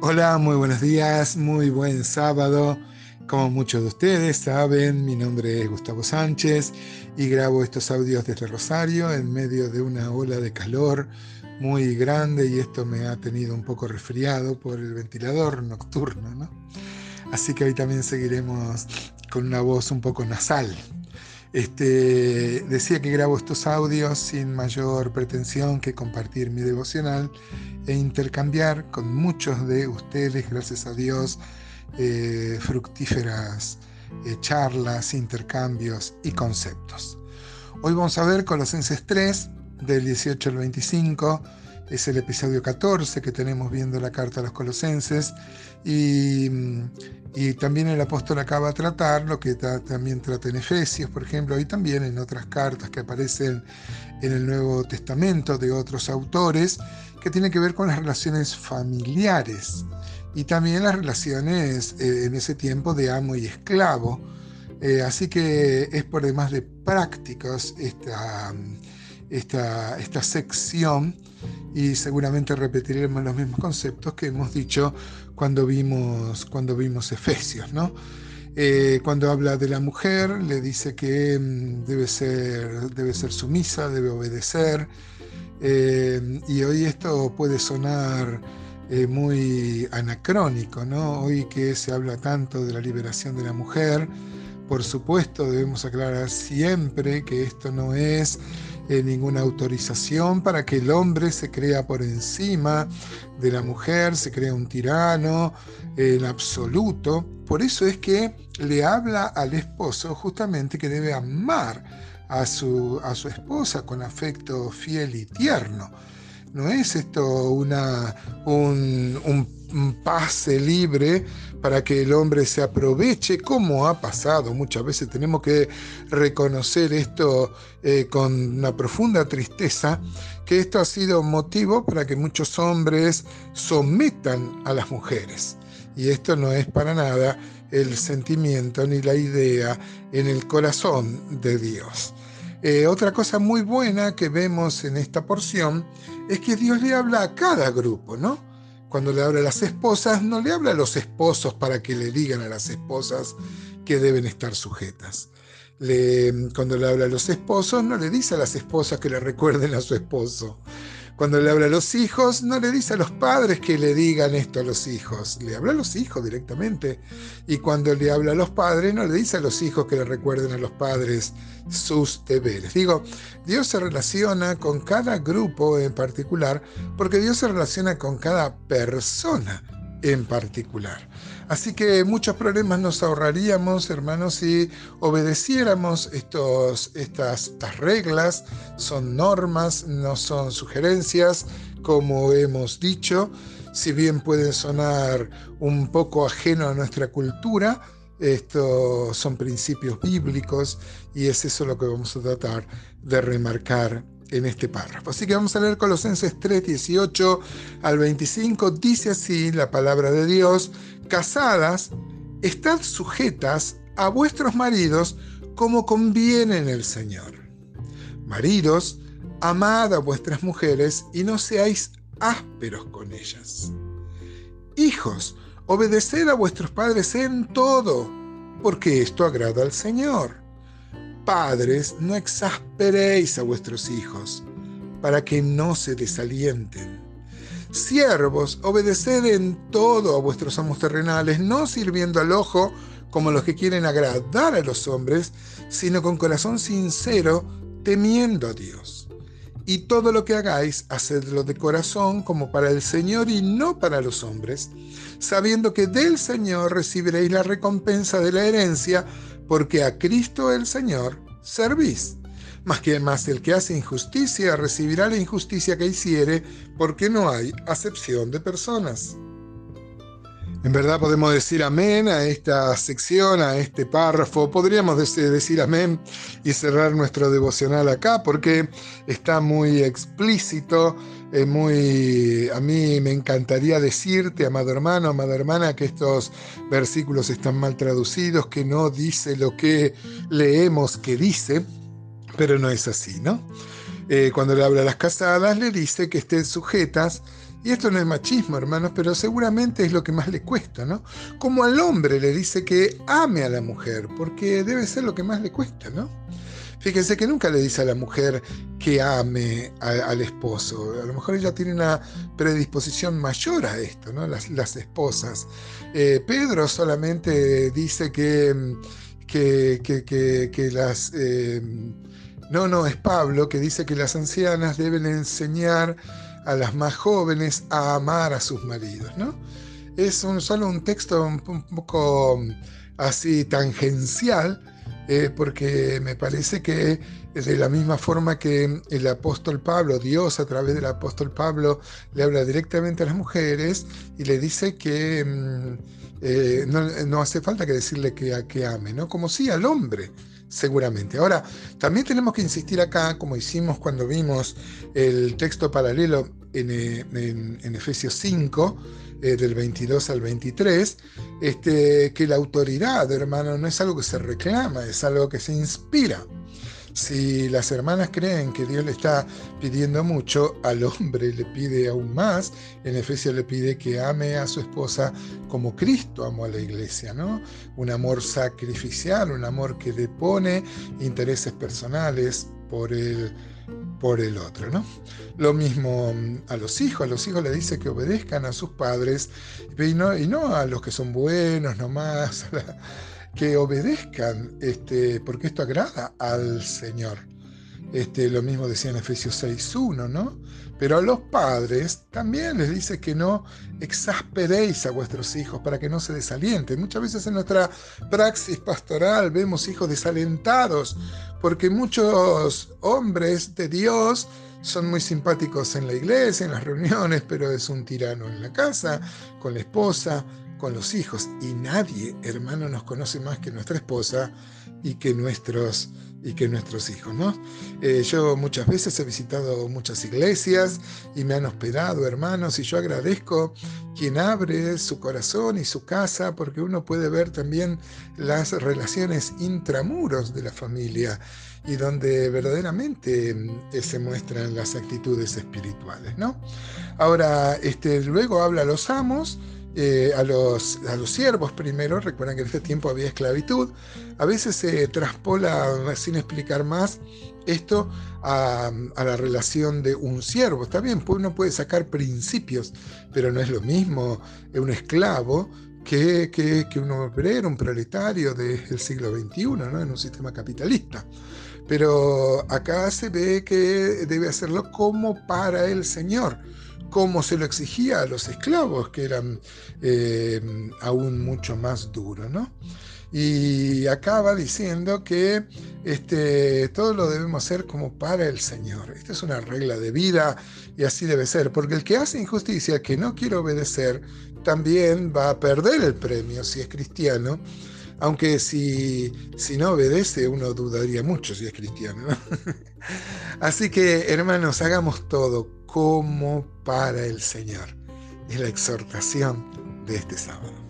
Hola, muy buenos días, muy buen sábado. Como muchos de ustedes saben, mi nombre es Gustavo Sánchez y grabo estos audios desde Rosario en medio de una ola de calor muy grande y esto me ha tenido un poco resfriado por el ventilador nocturno, ¿no? Así que hoy también seguiremos con una voz un poco nasal. Este, decía que grabo estos audios sin mayor pretensión que compartir mi devocional e intercambiar con muchos de ustedes, gracias a Dios, eh, fructíferas eh, charlas, intercambios y conceptos. Hoy vamos a ver Colosenses 3, del 18 al 25, es el episodio 14 que tenemos viendo la carta a los colosenses y, y también el apóstol acaba de tratar lo que también trata en Efesios, por ejemplo, y también en otras cartas que aparecen en el Nuevo Testamento de otros autores, que tienen que ver con las relaciones familiares y también las relaciones eh, en ese tiempo de amo y esclavo. Eh, así que es por demás de prácticos esta, esta, esta sección y seguramente repetiremos los mismos conceptos que hemos dicho cuando vimos, cuando vimos Efesios, ¿no? Eh, cuando habla de la mujer, le dice que mm, debe ser, debe ser sumisa, debe obedecer. Eh, y hoy esto puede sonar eh, muy anacrónico, ¿no? Hoy que se habla tanto de la liberación de la mujer, por supuesto debemos aclarar siempre que esto no es ninguna autorización para que el hombre se crea por encima de la mujer, se crea un tirano en absoluto. Por eso es que le habla al esposo justamente que debe amar a su, a su esposa con afecto fiel y tierno. No es esto una, un, un pase libre para que el hombre se aproveche, como ha pasado muchas veces. Tenemos que reconocer esto eh, con una profunda tristeza, que esto ha sido motivo para que muchos hombres sometan a las mujeres. Y esto no es para nada el sentimiento ni la idea en el corazón de Dios. Eh, otra cosa muy buena que vemos en esta porción es que Dios le habla a cada grupo, ¿no? Cuando le habla a las esposas, no le habla a los esposos para que le digan a las esposas que deben estar sujetas. cuando le habla a los esposos, no le dice a las esposas que le recuerden a su esposo. Cuando le habla a los hijos, no le dice a los padres que le digan esto a los hijos, le habla a los hijos directamente. Y cuando le habla a los padres, no le dice a los hijos que le recuerden a los padres sus deberes. Digo, Dios se relaciona con cada grupo en particular porque Dios se relaciona con cada persona en particular. Así que muchos problemas nos ahorraríamos, hermanos, si obedeciéramos estos, estas, reglas. Son normas, no son sugerencias, como hemos dicho. Si bien pueden sonar un poco ajeno a nuestra cultura, estos son principios bíblicos y es eso lo que vamos a tratar de remarcar en este párrafo. Así que vamos a leer Colosenses 3, 18 al 25. Dice así la palabra de Dios, casadas, estad sujetas a vuestros maridos como conviene en el Señor. Maridos, amad a vuestras mujeres y no seáis ásperos con ellas. Hijos, obedeced a vuestros padres en todo, porque esto agrada al Señor padres, no exasperéis a vuestros hijos, para que no se desalienten. Siervos, obedeced en todo a vuestros amos terrenales, no sirviendo al ojo como los que quieren agradar a los hombres, sino con corazón sincero, temiendo a Dios. Y todo lo que hagáis, hacedlo de corazón como para el Señor y no para los hombres, sabiendo que del Señor recibiréis la recompensa de la herencia, porque a Cristo el Señor servís. Más que más el que hace injusticia recibirá la injusticia que hiciere, porque no hay acepción de personas. En verdad podemos decir amén a esta sección, a este párrafo. Podríamos decir amén y cerrar nuestro devocional acá porque está muy explícito, eh, muy... A mí me encantaría decirte, amado hermano, amada hermana, que estos versículos están mal traducidos, que no dice lo que leemos que dice, pero no es así, ¿no? Eh, cuando le habla a las casadas, le dice que estén sujetas Y esto no es machismo, hermanos, pero seguramente es lo que más le cuesta, ¿no? Como al hombre le dice que ame a la mujer, porque debe ser lo que más le cuesta, ¿no? Fíjense que nunca le dice a la mujer que ame al esposo. A lo mejor ella tiene una predisposición mayor a esto, ¿no? Las, esposas. Eh, Pedro solamente dice que, que, que, las... Eh, no, no, es Pablo que dice que las ancianas deben enseñar a las más jóvenes a amar a sus maridos, ¿no? Es un, solo un texto un poco así tangencial, eh, porque me parece que de la misma forma que el apóstol Pablo, Dios a través del apóstol Pablo le habla directamente a las mujeres y le dice que mm, eh, no, hace falta que decirle que, que ame, ¿no? Como sí al hombre, seguramente. Ahora, también tenemos que insistir acá, como hicimos cuando vimos el texto paralelo en, eh, en Efesios 5, eh, del 22 al 23, este, que la autoridad, hermano, no es algo que se reclama, es algo que se inspira. Si las hermanas creen que Dios le está pidiendo mucho, al hombre le pide aún más. En Efesios le pide que ame a su esposa como Cristo amó a la iglesia, ¿no? Un amor sacrificial, un amor que depone intereses personales por el por el otro, ¿no? Lo mismo mm, a los hijos, a los hijos le dice que obedezcan a sus padres y no, y no a los que son buenos nomás, que obedezcan, este, porque esto agrada al Señor. Este, lo mismo decía en Efesios 6.1, ¿no? Pero a los padres también les dice que no exasperéis a vuestros hijos para que no se desalienten. Muchas veces en nuestra praxis pastoral vemos hijos desalentados porque muchos hombres de Dios son muy simpáticos en la iglesia, en las reuniones, pero es un tirano en la casa, con la esposa, con los hijos. Y nadie, hermano, nos conoce más que nuestra esposa y que nuestros y que nuestros hijos, ¿no? Eh, yo muchas veces he visitado muchas iglesias y me han hospedado hermanos y yo agradezco quien abre su corazón y su casa porque uno puede ver también las relaciones intramuros de la familia y donde verdaderamente eh, se muestran las actitudes espirituales, ¿no? Ahora, este, luego habla los amos, eh, a, los, a los siervos primero, recuerdan que en este tiempo había esclavitud, a veces se traspola sin explicar más esto a, la relación de un siervo. Está bien, pues uno puede sacar principios, pero no es lo mismo un esclavo que, que, que un obrero, un proletario del siglo XXI, ¿no? en un sistema capitalista. Pero acá se ve que debe hacerlo como para el Señor como se lo exigía a los esclavos, que eran eh, aún mucho más duros, ¿no? Y acaba diciendo que este, todo lo debemos hacer como para el Señor. Esta es una regla de vida y así debe ser, porque el que hace injusticia, que no quiere obedecer, también va a perder el premio si es cristiano. Aunque si, si no obedece, uno dudaría mucho si es cristiano. Así que, hermanos, hagamos todo como para el Señor. Es la exhortación de este sábado.